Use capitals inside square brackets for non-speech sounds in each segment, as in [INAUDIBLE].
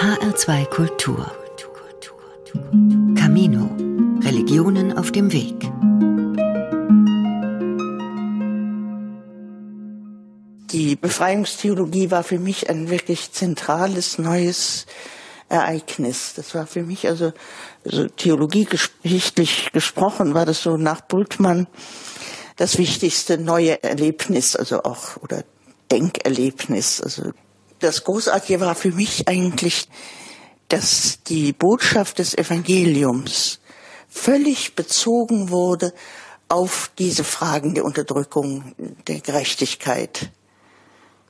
HR2 Kultur. Camino. Religionen auf dem Weg. Die Befreiungstheologie war für mich ein wirklich zentrales neues Ereignis. Das war für mich also, also theologiegeschichtlich gesprochen, war das so nach Bultmann das wichtigste neue Erlebnis, also auch oder Denkerlebnis. Also das Großartige war für mich eigentlich, dass die Botschaft des Evangeliums völlig bezogen wurde auf diese Fragen der Unterdrückung, der Gerechtigkeit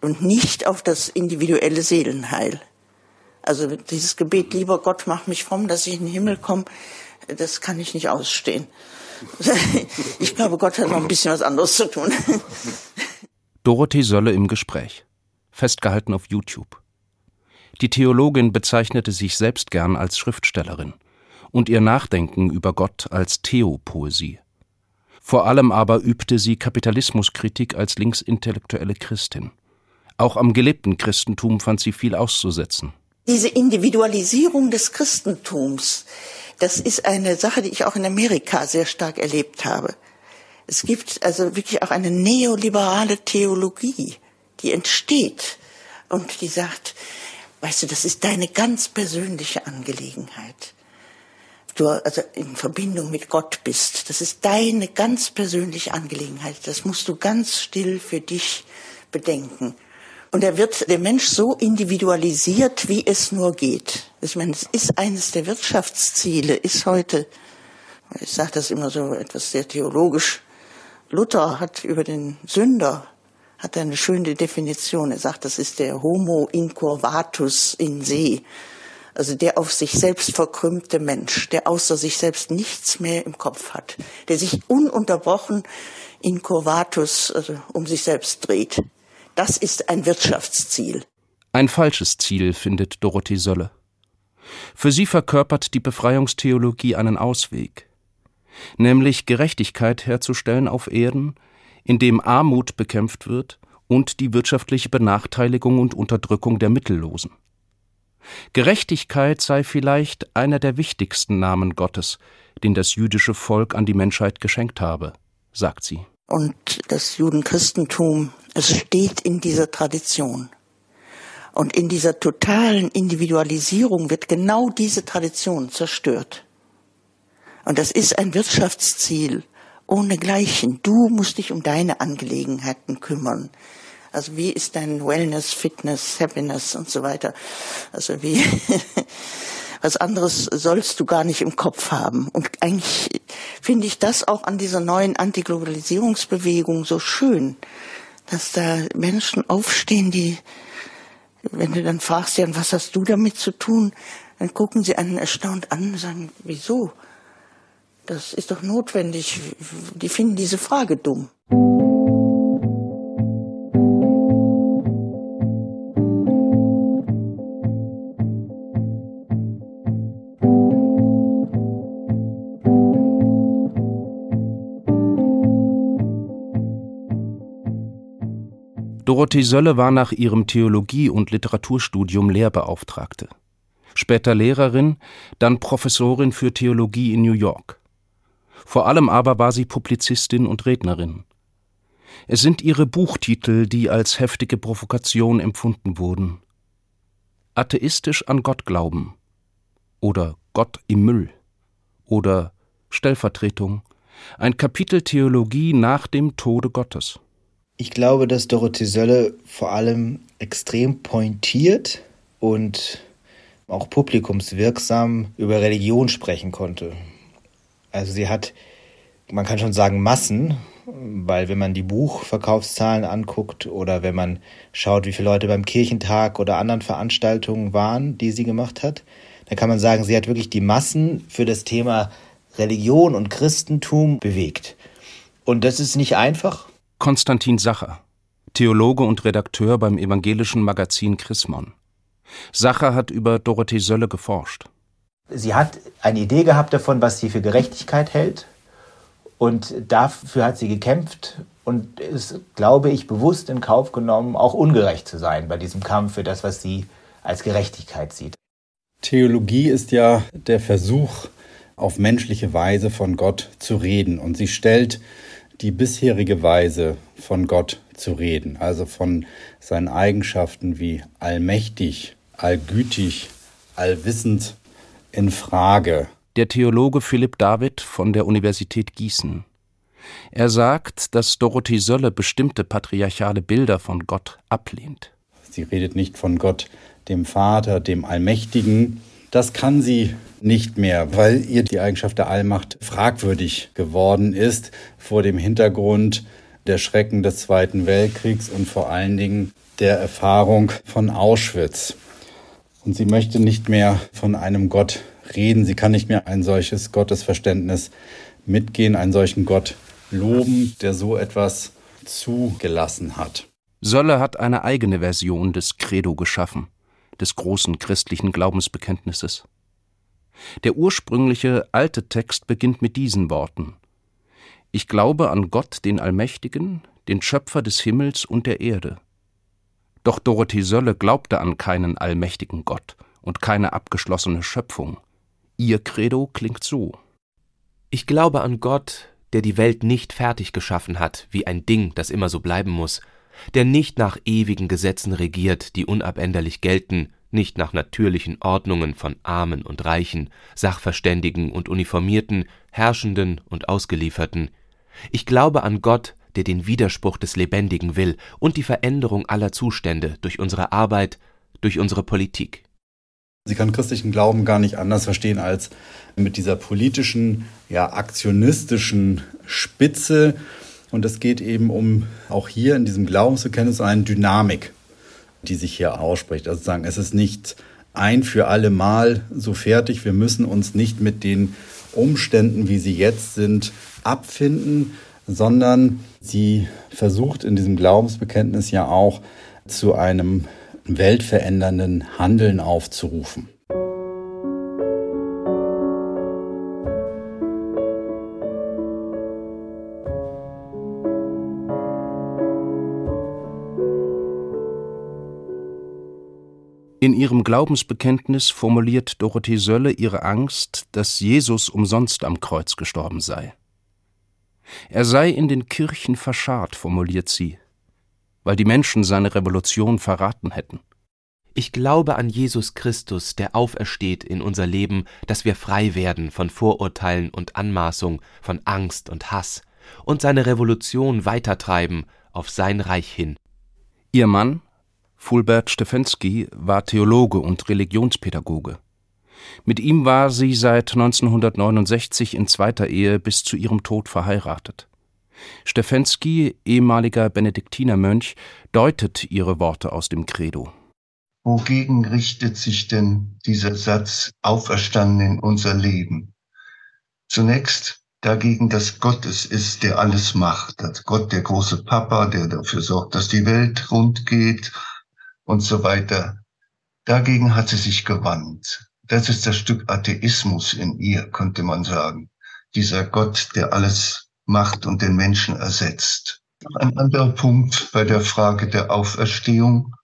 und nicht auf das individuelle Seelenheil. Also dieses Gebet, lieber Gott, mach mich fromm, dass ich in den Himmel komme, das kann ich nicht ausstehen. [LAUGHS] Ich glaube, Gott hat noch ein bisschen was anderes zu tun. Dorothee Sölle im Gespräch. Festgehalten auf YouTube. Die Theologin bezeichnete sich selbst gern als Schriftstellerin und ihr Nachdenken über Gott als Theopoesie. Vor allem aber übte sie Kapitalismuskritik als linksintellektuelle Christin. Auch am gelebten Christentum fand sie viel auszusetzen. Diese Individualisierung des Christentums, das ist eine Sache, die ich auch in Amerika sehr stark erlebt habe. Es gibt also wirklich auch eine neoliberale Theologie, die entsteht und die sagt, weißt du, das ist deine ganz persönliche Angelegenheit. Du also in Verbindung mit Gott bist. Das ist deine ganz persönliche Angelegenheit. Das musst du ganz still für dich bedenken. Und er wird der Mensch so individualisiert, wie es nur geht. Ich meine, es ist eines der Wirtschaftsziele, ist heute, ich sage das immer so etwas sehr theologisch, Luther hat über den Sünder hat eine schöne Definition. Er sagt, das ist der Homo incurvatus in se. Also der auf sich selbst verkrümmte Mensch, der außer sich selbst nichts mehr im Kopf hat, der sich ununterbrochen incurvatus, also um sich selbst dreht. Das ist ein Wirtschaftsziel. Ein falsches Ziel, findet Dorothee Sölle. Für sie verkörpert die Befreiungstheologie einen Ausweg, nämlich Gerechtigkeit herzustellen auf Erden, in dem Armut bekämpft wird und die wirtschaftliche Benachteiligung und Unterdrückung der Mittellosen. Gerechtigkeit sei vielleicht einer der wichtigsten Namen Gottes, den das jüdische Volk an die Menschheit geschenkt habe, sagt sie. Und das Judenchristentum, es steht in dieser Tradition. Und in dieser totalen Individualisierung wird genau diese Tradition zerstört. Und das ist ein Wirtschaftsziel ohne Gleichen. Du musst dich um deine Angelegenheiten kümmern. Also wie ist dein Wellness, Fitness, Happiness und so weiter? Also wie, [LAUGHS] was anderes sollst du gar nicht im Kopf haben. Und eigentlich finde ich das auch an dieser neuen Antiglobalisierungsbewegung so schön, dass da Menschen aufstehen, die, wenn du dann fragst, ja, was hast du damit zu tun, dann gucken sie einen erstaunt an und sagen, wieso? Das ist doch notwendig. Die finden diese Frage dumm. Dorothee Sölle war nach ihrem Theologie- und Literaturstudium Lehrbeauftragte. Später Lehrerin, dann Professorin für Theologie in New York. Vor allem aber war sie Publizistin und Rednerin. Es sind ihre Buchtitel, die als heftige Provokation empfunden wurden. Atheistisch an Gott glauben oder Gott im Müll oder Stellvertretung, ein Kapitel Theologie nach dem Tode Gottes. Ich glaube, dass Dorothee Sölle vor allem extrem pointiert und auch publikumswirksam über Religion sprechen konnte. Also sie hat, man kann schon sagen, Massen, weil wenn man die Buchverkaufszahlen anguckt oder wenn man schaut, wie viele Leute beim Kirchentag oder anderen Veranstaltungen waren, die sie gemacht hat, dann kann man sagen, sie hat wirklich die Massen für das Thema Religion und Christentum bewegt. Und das ist nicht einfach, Konstantin Sacher, Theologe und Redakteur beim evangelischen Magazin Chrismon. Sacher hat über Dorothee Sölle geforscht. Sie hat eine Idee gehabt davon, was sie für Gerechtigkeit hält. Und dafür hat sie gekämpft und ist, glaube ich, bewusst in Kauf genommen, auch ungerecht zu sein bei diesem Kampf für das, was sie als Gerechtigkeit sieht. Theologie ist ja der Versuch, auf menschliche Weise von Gott zu reden. Und sie stellt die bisherige Weise von Gott zu reden, also von seinen Eigenschaften wie allmächtig, allgütig, allwissend in Frage. Der Theologe Philipp David von der Universität Gießen. Er sagt, dass Dorothee Sölle bestimmte patriarchale Bilder von Gott ablehnt. Sie redet nicht von Gott, dem Vater, dem Allmächtigen. Das kann sie nicht mehr, weil ihr die Eigenschaft der Allmacht fragwürdig geworden ist vor dem Hintergrund der Schrecken des Zweiten Weltkriegs und vor allen Dingen der Erfahrung von Auschwitz. Und sie möchte nicht mehr von einem Gott reden. Sie kann nicht mehr ein solches Gottesverständnis mitgehen, einen solchen Gott loben, der so etwas zugelassen hat. Sölle hat eine eigene Version des Credo geschaffen, des großen christlichen Glaubensbekenntnisses. Der ursprüngliche alte Text beginnt mit diesen Worten Ich glaube an Gott, den Allmächtigen, den Schöpfer des Himmels und der Erde. Doch Dorothee Sölle glaubte an keinen allmächtigen Gott und keine abgeschlossene Schöpfung. Ihr Credo klingt so Ich glaube an Gott, der die Welt nicht fertig geschaffen hat, wie ein Ding, das immer so bleiben muss, der nicht nach ewigen Gesetzen regiert, die unabänderlich gelten, nicht nach natürlichen Ordnungen von Armen und Reichen, Sachverständigen und Uniformierten, Herrschenden und Ausgelieferten. Ich glaube an Gott, der den Widerspruch des Lebendigen will und die Veränderung aller Zustände durch unsere Arbeit, durch unsere Politik. Sie kann christlichen Glauben gar nicht anders verstehen als mit dieser politischen, ja, aktionistischen Spitze. Und es geht eben um auch hier in diesem Glaubensbekenntnis eine Dynamik, die sich hier ausspricht. Also sagen, es ist nicht ein für alle Mal so fertig. Wir müssen uns nicht mit den Umständen, wie sie jetzt sind, abfinden, sondern sie versucht in diesem Glaubensbekenntnis ja auch zu einem weltverändernden Handeln aufzurufen. In ihrem Glaubensbekenntnis formuliert Dorothee Sölle ihre Angst, dass Jesus umsonst am Kreuz gestorben sei. Er sei in den Kirchen verscharrt, formuliert sie, weil die Menschen seine Revolution verraten hätten. Ich glaube an Jesus Christus, der aufersteht in unser Leben, dass wir frei werden von Vorurteilen und Anmaßung, von Angst und Hass und seine Revolution weitertreiben auf sein Reich hin. Ihr Mann, Fulbert Stefensky war Theologe und Religionspädagoge. Mit ihm war sie seit 1969 in zweiter Ehe bis zu ihrem Tod verheiratet. Stefensky, ehemaliger Benediktinermönch, deutet ihre Worte aus dem Credo. Wogegen richtet sich denn dieser Satz auferstanden in unser Leben? Zunächst dagegen, dass Gott es ist, der alles macht, dass Gott der große Papa, der dafür sorgt, dass die Welt rund geht, und so weiter. Dagegen hat sie sich gewandt. Das ist das Stück Atheismus in ihr, könnte man sagen. Dieser Gott, der alles macht und den Menschen ersetzt. Ein anderer Punkt bei der Frage der Auferstehung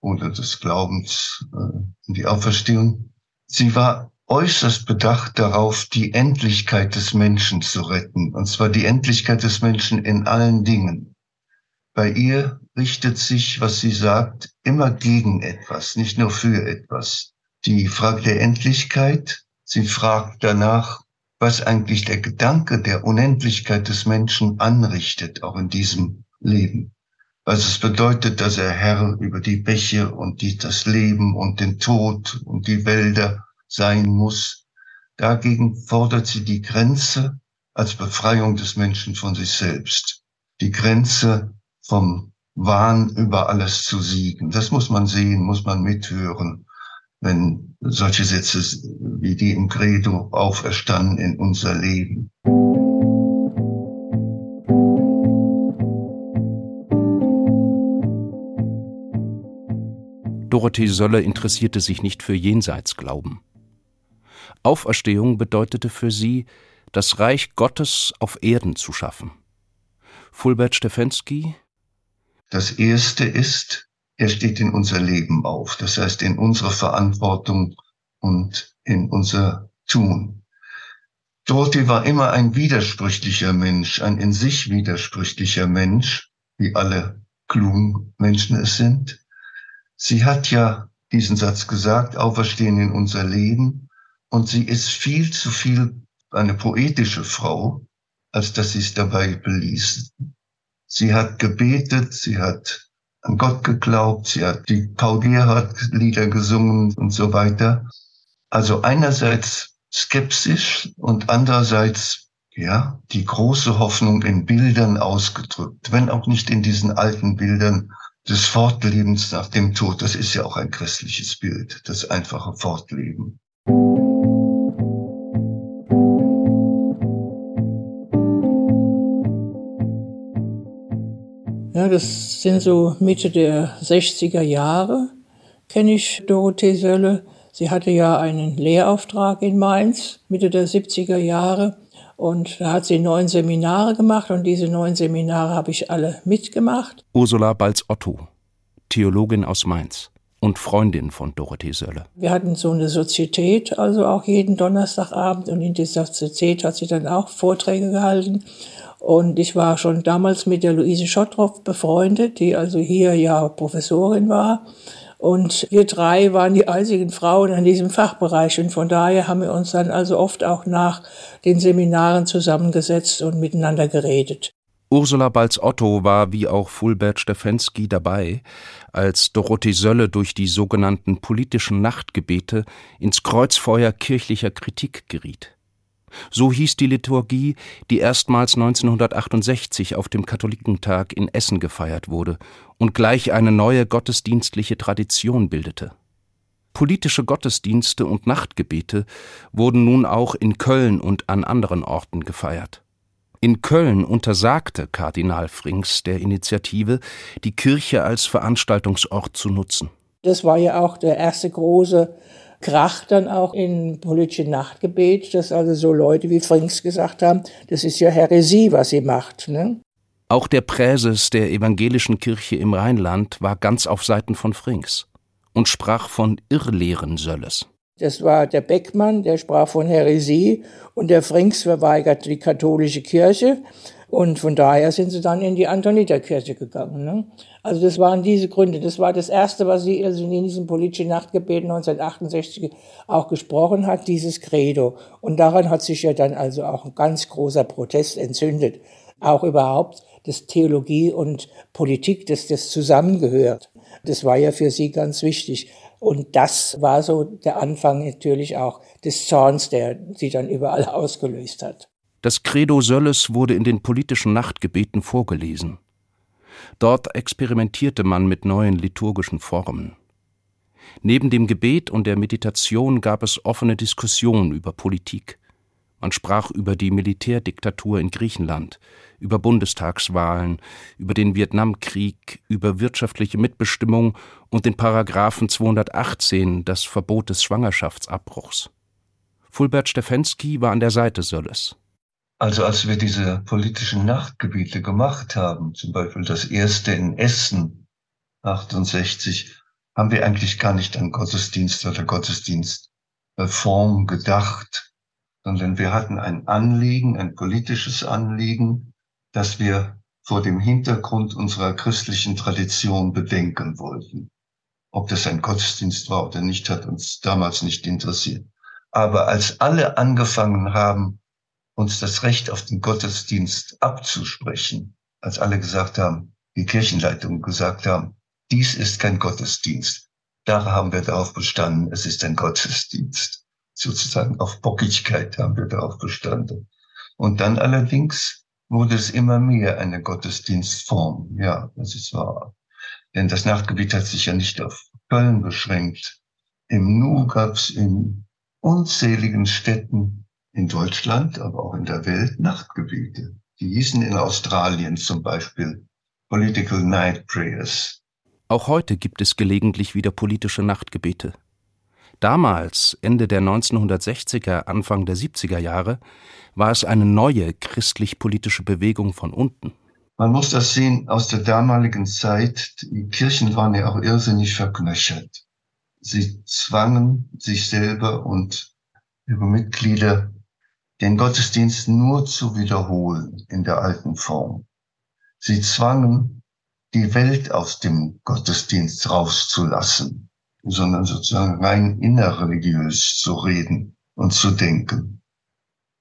oder des Glaubens äh, in die Auferstehung. Sie war äußerst bedacht darauf, die Endlichkeit des Menschen zu retten, und zwar die Endlichkeit des Menschen in allen Dingen. Bei ihr richtet sich, was sie sagt, immer gegen etwas, nicht nur für etwas. Die Frage der Endlichkeit, sie fragt danach, was eigentlich der Gedanke der Unendlichkeit des Menschen anrichtet, auch in diesem Leben. Was es bedeutet, dass er Herr über die Bäche und die, das Leben und den Tod und die Wälder sein muss. Dagegen fordert sie die Grenze als Befreiung des Menschen von sich selbst. Die Grenze vom Wahn über alles zu siegen. Das muss man sehen, muss man mithören, wenn solche Sätze wie die im Credo auferstanden in unser Leben. Dorothee Sölle interessierte sich nicht für Jenseitsglauben. Auferstehung bedeutete für sie, das Reich Gottes auf Erden zu schaffen. Fulbert Stefensky, das erste ist, er steht in unser Leben auf. Das heißt, in unsere Verantwortung und in unser Tun. Dorothy war immer ein widersprüchlicher Mensch, ein in sich widersprüchlicher Mensch, wie alle klugen Menschen es sind. Sie hat ja diesen Satz gesagt, auferstehen in unser Leben. Und sie ist viel zu viel eine poetische Frau, als dass sie es dabei beließ. Sie hat gebetet, sie hat an Gott geglaubt, sie hat die Paul Gerhardt Lieder gesungen und so weiter. Also einerseits skeptisch und andererseits ja, die große Hoffnung in Bildern ausgedrückt, wenn auch nicht in diesen alten Bildern des Fortlebens nach dem Tod. Das ist ja auch ein christliches Bild, das einfache Fortleben. Das sind so Mitte der 60er Jahre, kenne ich Dorothee Sölle. Sie hatte ja einen Lehrauftrag in Mainz, Mitte der 70er Jahre. Und da hat sie neun Seminare gemacht und diese neun Seminare habe ich alle mitgemacht. Ursula Balz-Otto, Theologin aus Mainz und Freundin von Dorothee Sölle. Wir hatten so eine Sozietät, also auch jeden Donnerstagabend und in dieser Sozietät hat sie dann auch Vorträge gehalten. Und ich war schon damals mit der Luise Schottroff befreundet, die also hier ja Professorin war. Und wir drei waren die einzigen Frauen in diesem Fachbereich. Und von daher haben wir uns dann also oft auch nach den Seminaren zusammengesetzt und miteinander geredet. Ursula Balz-Otto war wie auch Fulbert Stefensky dabei, als Dorothee Sölle durch die sogenannten politischen Nachtgebete ins Kreuzfeuer kirchlicher Kritik geriet. So hieß die Liturgie, die erstmals 1968 auf dem Katholikentag in Essen gefeiert wurde und gleich eine neue gottesdienstliche Tradition bildete. Politische Gottesdienste und Nachtgebete wurden nun auch in Köln und an anderen Orten gefeiert. In Köln untersagte Kardinal Frings der Initiative, die Kirche als Veranstaltungsort zu nutzen. Das war ja auch der erste große Krach dann auch in politische Nachtgebet, dass also so Leute wie Frings gesagt haben, das ist ja Häresie, was sie macht. Ne? Auch der Präses der evangelischen Kirche im Rheinland war ganz auf Seiten von Frings und sprach von Irrlehren Sölles. Das war der Beckmann, der sprach von Häresie und der Frings verweigert die katholische Kirche. Und von daher sind sie dann in die Antoniterkirche gegangen. Ne? Also das waren diese Gründe. Das war das Erste, was sie also in diesem politischen Nachtgebet 1968 auch gesprochen hat, dieses Credo. Und daran hat sich ja dann also auch ein ganz großer Protest entzündet. Auch überhaupt, dass Theologie und Politik, dass das zusammengehört. Das war ja für sie ganz wichtig. Und das war so der Anfang natürlich auch des Zorns, der sie dann überall [LAUGHS] ausgelöst hat. Das Credo Sölles wurde in den politischen Nachtgebeten vorgelesen. Dort experimentierte man mit neuen liturgischen Formen. Neben dem Gebet und der Meditation gab es offene Diskussionen über Politik. Man sprach über die Militärdiktatur in Griechenland, über Bundestagswahlen, über den Vietnamkrieg, über wirtschaftliche Mitbestimmung und den Paragraphen 218, das Verbot des Schwangerschaftsabbruchs. Fulbert Stefensky war an der Seite Sölles. Also als wir diese politischen Nachtgebiete gemacht haben, zum Beispiel das erste in Essen 68, haben wir eigentlich gar nicht an Gottesdienst oder Gottesdienstform gedacht, sondern wir hatten ein Anliegen, ein politisches Anliegen, das wir vor dem Hintergrund unserer christlichen Tradition bedenken wollten. Ob das ein Gottesdienst war oder nicht, hat uns damals nicht interessiert. Aber als alle angefangen haben, uns das Recht auf den Gottesdienst abzusprechen, als alle gesagt haben, die Kirchenleitung gesagt haben, dies ist kein Gottesdienst. Da haben wir darauf bestanden, es ist ein Gottesdienst. Sozusagen auf Bockigkeit haben wir darauf bestanden. Und dann allerdings wurde es immer mehr eine Gottesdienstform. Ja, das ist wahr. Denn das Nachtgebiet hat sich ja nicht auf Köln beschränkt. Im Nu gab es in unzähligen Städten in Deutschland, aber auch in der Welt Nachtgebete. Die hießen in Australien zum Beispiel Political Night Prayers. Auch heute gibt es gelegentlich wieder politische Nachtgebete. Damals, Ende der 1960er, Anfang der 70er Jahre, war es eine neue christlich-politische Bewegung von unten. Man muss das sehen aus der damaligen Zeit. Die Kirchen waren ja auch irrsinnig verknöchert. Sie zwangen sich selber und ihre Mitglieder, den Gottesdienst nur zu wiederholen in der alten Form. Sie zwangen die Welt aus dem Gottesdienst rauszulassen, sondern sozusagen rein innerreligiös zu reden und zu denken.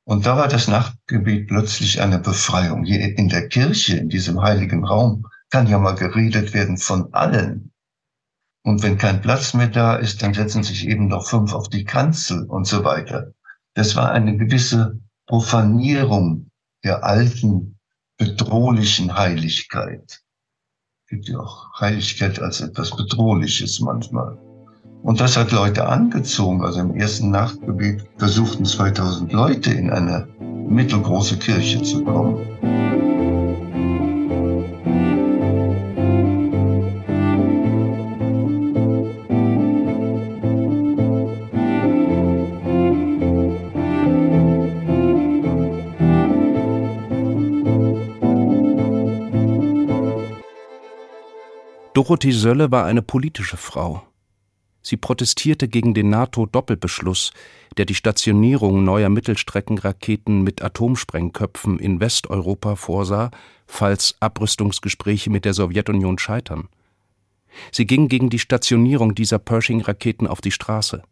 Und da war das Nachtgebet plötzlich eine Befreiung. Hier in der Kirche, in diesem heiligen Raum, kann ja mal geredet werden von allen. Und wenn kein Platz mehr da ist, dann setzen sich eben noch fünf auf die Kanzel und so weiter. Das war eine gewisse Profanierung der alten, bedrohlichen Heiligkeit. Es gibt ja auch Heiligkeit als etwas Bedrohliches manchmal. Und das hat Leute angezogen. Also im ersten Nachtgebet versuchten 2000 Leute in eine mittelgroße Kirche zu kommen. Dorothee Sölle war eine politische Frau. Sie protestierte gegen den NATO-Doppelbeschluss, der die Stationierung neuer Mittelstreckenraketen mit Atomsprengköpfen in Westeuropa vorsah, falls Abrüstungsgespräche mit der Sowjetunion scheitern. Sie ging gegen die Stationierung dieser Pershing-Raketen auf die Straße.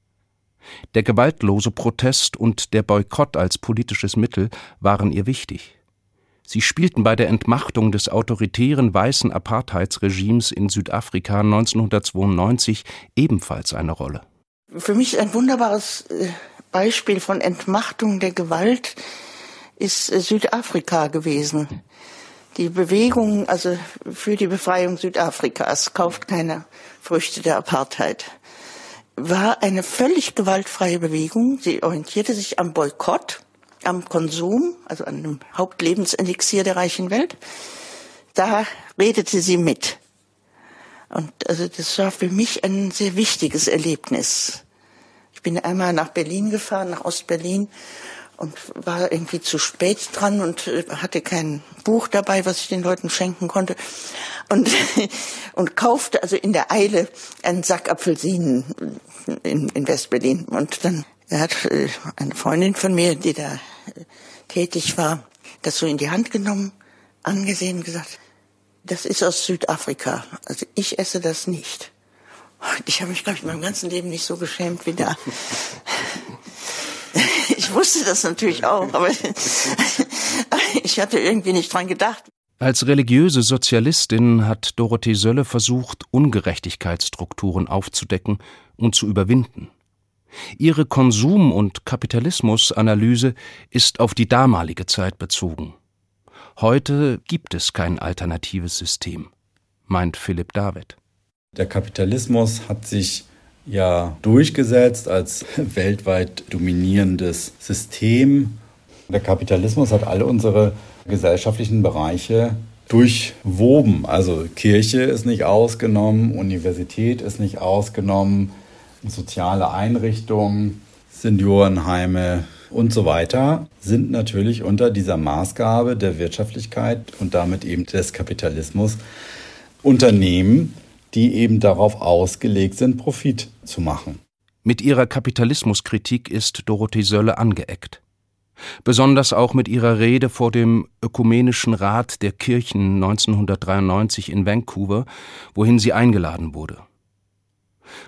Der gewaltlose Protest und der Boykott als politisches Mittel waren ihr wichtig. Sie spielten bei der Entmachtung des autoritären weißen Apartheidsregimes in Südafrika 1992 ebenfalls eine Rolle. Für mich ein wunderbares äh, Beispiel von Entmachtung der Gewalt ist äh, Südafrika gewesen. Die Bewegung, also für die Befreiung Südafrikas, kauft keine Früchte der Apartheid, war eine völlig gewaltfreie Bewegung. Sie orientierte sich am Boykott am Konsum, also an dem Hauptlebenselixier der reichen Welt, da redete sie mit. Und also das war für mich ein sehr wichtiges Erlebnis. Ich bin einmal nach Berlin gefahren, nach Ostberlin und war irgendwie zu spät dran und äh, hatte kein Buch dabei, was ich den Leuten schenken konnte und [LAUGHS] und kaufte also in der Eile einen Sack Apfelsinen in, in Westberlin und dann er hat äh, eine Freundin von mir, die da äh, tätig war, das so in die Hand genommen, angesehen und gesagt, das ist aus Südafrika. Also ich esse das nicht. Ich habe mich, glaube ich, in meinem ganzen Leben nicht so geschämt wie da. [LAUGHS] Ich wusste das natürlich auch, aber [LAUGHS] ich hatte irgendwie nicht dran gedacht. Als religiöse Sozialistin hat Dorothee Sölle versucht, Ungerechtigkeitsstrukturen aufzudecken und zu überwinden. Ihre Konsum- und Kapitalismusanalyse ist auf die damalige Zeit bezogen. Heute gibt es kein alternatives System, meint Philipp David. Der Kapitalismus hat sich ja durchgesetzt als [LAUGHS] weltweit dominierendes System. Der Kapitalismus hat alle unsere gesellschaftlichen Bereiche durchwoben. Also Kirche ist nicht ausgenommen, Universität ist nicht ausgenommen, soziale Einrichtungen, Seniorenheime und so weiter sind natürlich unter dieser Maßgabe der Wirtschaftlichkeit und damit eben des Kapitalismus Unternehmen, die eben darauf ausgelegt sind, Profit zu machen. Mit ihrer Kapitalismuskritik ist Dorothee Sölle angeeckt. Besonders auch mit ihrer Rede vor dem Ökumenischen Rat der Kirchen 1993 in Vancouver, wohin sie eingeladen wurde.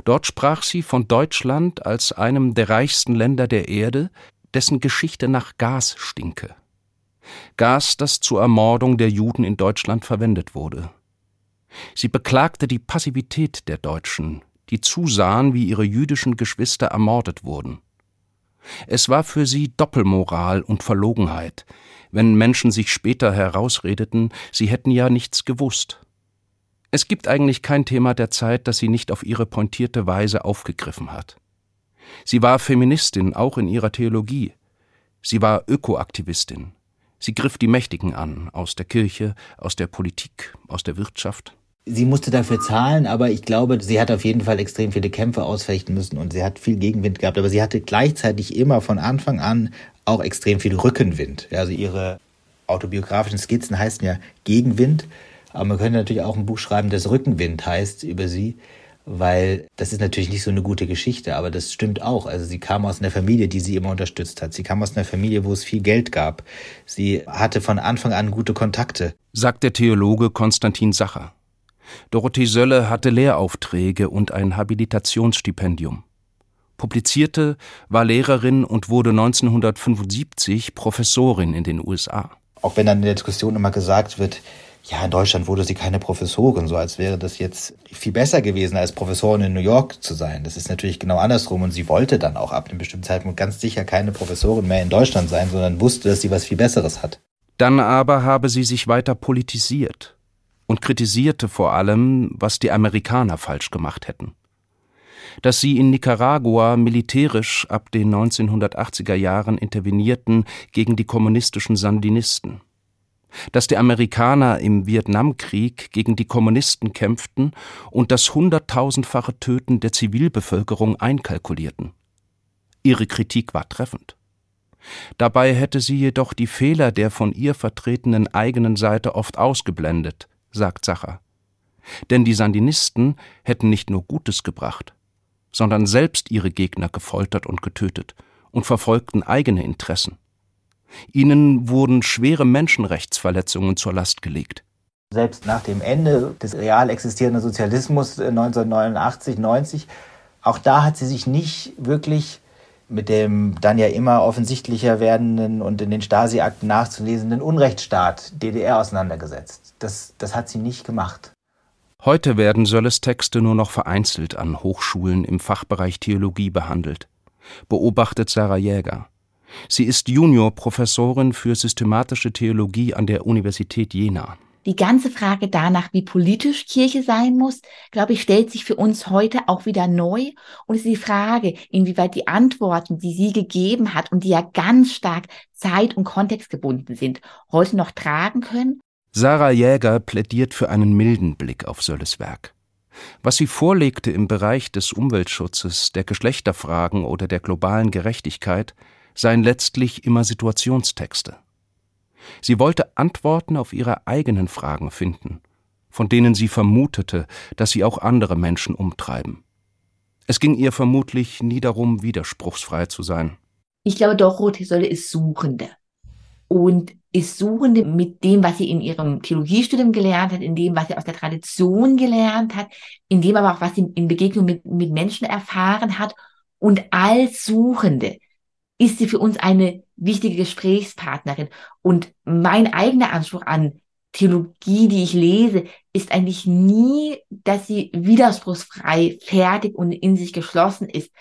Dort sprach sie von Deutschland als einem der reichsten Länder der Erde, dessen Geschichte nach Gas stinke. Gas, das zur Ermordung der Juden in Deutschland verwendet wurde. Sie beklagte die Passivität der Deutschen, die zusahen, wie ihre jüdischen Geschwister ermordet wurden. Es war für sie Doppelmoral und Verlogenheit, wenn Menschen sich später herausredeten, sie hätten ja nichts gewusst. Es gibt eigentlich kein Thema der Zeit, das sie nicht auf ihre pointierte Weise aufgegriffen hat. Sie war Feministin, auch in ihrer Theologie. Sie war Ökoaktivistin. Sie griff die Mächtigen an, aus der Kirche, aus der Politik, aus der Wirtschaft. Sie musste dafür zahlen, aber ich glaube, sie hat auf jeden Fall extrem viele Kämpfe ausfechten müssen und sie hat viel Gegenwind gehabt. Aber sie hatte gleichzeitig immer von Anfang an auch extrem viel Rückenwind. Also ihre autobiografischen Skizzen heißen ja Gegenwind. Aber man könnte natürlich auch ein Buch schreiben, das Rückenwind heißt über sie. weil das ist natürlich nicht so eine gute Geschichte, aber das stimmt auch. Also sie kam aus einer Familie, die sie immer unterstützt hat. Sie kam aus einer Familie, wo es viel Geld gab. Sie hatte von Anfang an gute Kontakte. Sagt der Theologe Konstantin Sacher. Dorothee Sölle hatte Lehraufträge und ein Habilitationsstipendium. Publizierte, war Lehrerin und wurde 1975 Professorin in den USA. Auch wenn dann in der Diskussion immer gesagt wird, ja, in Deutschland wurde sie keine Professorin, so als wäre das jetzt viel besser gewesen, als Professorin in New York zu sein. Das ist natürlich genau andersrum und sie wollte dann auch ab einem bestimmten Zeitpunkt ganz sicher keine Professorin mehr in Deutschland sein, sondern wusste, dass sie was viel Besseres hat. Dann aber habe sie sich weiter politisiert und kritisierte vor allem, was die Amerikaner falsch gemacht hätten. Dass sie in Nicaragua militärisch ab den 1980er Jahren intervenierten gegen die kommunistischen Sandinisten dass die Amerikaner im Vietnamkrieg gegen die Kommunisten kämpften und das hunderttausendfache Töten der Zivilbevölkerung einkalkulierten. Ihre Kritik war treffend. Dabei hätte sie jedoch die Fehler der von ihr vertretenen eigenen Seite oft ausgeblendet, sagt Sacher. Denn die Sandinisten hätten nicht nur Gutes gebracht, sondern selbst ihre Gegner gefoltert und getötet und verfolgten eigene Interessen. Ihnen wurden schwere Menschenrechtsverletzungen zur Last gelegt. Selbst nach dem Ende des real existierenden Sozialismus 1989, äh, 90, auch da hat sie sich nicht wirklich mit dem dann ja immer offensichtlicher werdenden und in den Stasi-Akten nachzulesenden Unrechtsstaat DDR auseinandergesetzt. Das, das hat sie nicht gemacht. Heute werden Sölles Texte nur noch vereinzelt an Hochschulen im Fachbereich Theologie behandelt, beobachtet Sarah Jäger. Sie ist Juniorprofessorin für systematische Theologie an der Universität Jena. Die ganze Frage danach, wie politisch Kirche sein muss, glaube ich, stellt sich für uns heute auch wieder neu. Und es ist die Frage, inwieweit die Antworten, die sie gegeben hat und die ja ganz stark zeit- und kontextgebunden sind, heute noch tragen können. Sarah Jäger plädiert für einen milden Blick auf Sölles Werk. Was sie vorlegte im Bereich des Umweltschutzes, der Geschlechterfragen oder der globalen Gerechtigkeit, seien letztlich immer Situationstexte. Sie wollte Antworten auf ihre eigenen Fragen finden, von denen sie vermutete, dass sie auch andere Menschen umtreiben. Es ging ihr vermutlich nie darum, widerspruchsfrei zu sein. Ich glaube, Dorothee Sölle ist Suchende. Und ist Suchende mit dem, was sie in ihrem Theologiestudium gelernt hat, in dem, was sie aus der Tradition gelernt hat, in dem aber auch, was sie in Begegnung mit, mit Menschen erfahren hat. Und als Suchende ist sie für uns eine wichtige Gesprächspartnerin. Und mein eigener Anspruch an Theologie, die ich lese, ist eigentlich nie, dass sie widerspruchsfrei, fertig und in sich geschlossen ist,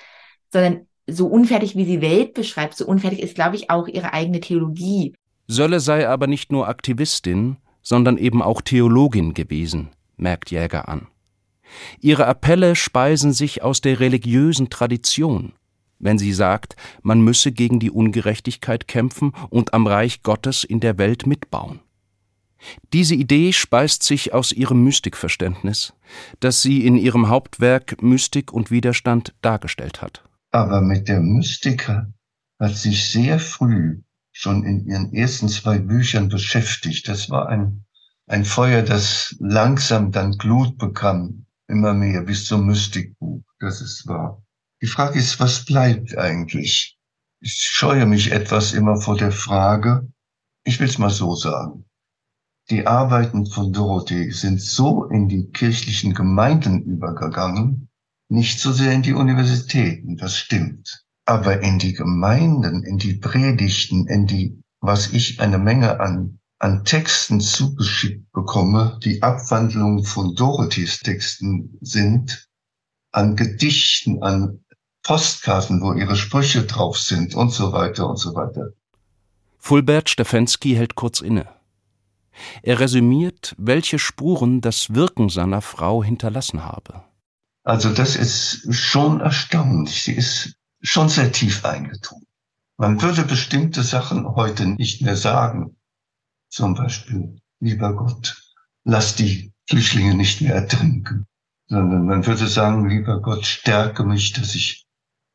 sondern so unfertig, wie sie Welt beschreibt, so unfertig ist, glaube ich, auch ihre eigene Theologie. Sölle sei aber nicht nur Aktivistin, sondern eben auch Theologin gewesen, merkt Jäger an. Ihre Appelle speisen sich aus der religiösen Tradition wenn sie sagt, man müsse gegen die Ungerechtigkeit kämpfen und am Reich Gottes in der Welt mitbauen. Diese Idee speist sich aus ihrem Mystikverständnis, das sie in ihrem Hauptwerk Mystik und Widerstand dargestellt hat. Aber mit der Mystik hat sich sehr früh schon in ihren ersten zwei Büchern beschäftigt. Das war ein, ein Feuer, das langsam dann Glut bekam, immer mehr bis zum Mystikbuch. Das ist wahr. Die Frage ist, was bleibt eigentlich? Ich scheue mich etwas immer vor der Frage, ich will es mal so sagen. Die Arbeiten von Dorothee sind so in die kirchlichen Gemeinden übergegangen, nicht so sehr in die Universitäten, das stimmt. Aber in die Gemeinden, in die Predigten, in die, was ich eine Menge an, an Texten zugeschickt bekomme, die Abwandlungen von Dorothees Texten sind, an Gedichten, an Postkarten, wo ihre Sprüche drauf sind und so weiter und so weiter. Fulbert Stefensky hält kurz inne. Er resümiert, welche Spuren das Wirken seiner Frau hinterlassen habe. Also das ist schon erstaunlich. Sie ist schon sehr tief eingetun. Man würde bestimmte Sachen heute nicht mehr sagen. Zum Beispiel, lieber Gott, lass die Flüchtlinge nicht mehr ertrinken. Sondern man würde sagen, lieber Gott, stärke mich, dass ich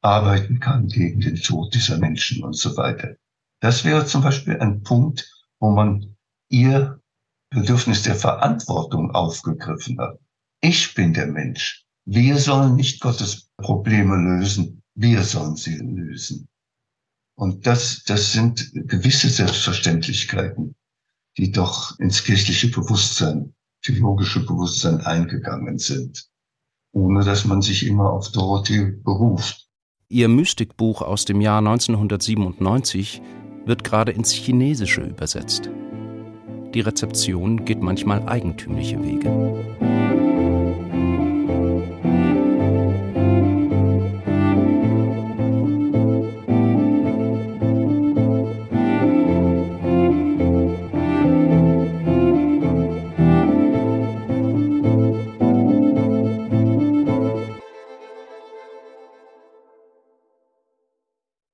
arbeiten kann gegen den Tod dieser Menschen und so weiter. Das wäre zum Beispiel ein Punkt, wo man ihr Bedürfnis der Verantwortung aufgegriffen hat. Ich bin der Mensch, Wir sollen nicht Gottes Probleme lösen, wir sollen sie lösen. Und das, das sind gewisse Selbstverständlichkeiten, die doch ins kirchliche Bewusstsein, theologische Bewusstsein eingegangen sind, ohne dass man sich immer auf Dorothee beruft. Ihr Mystikbuch aus dem Jahr 1997 wird gerade ins Chinesische übersetzt. Die Rezeption geht manchmal eigentümliche Wege.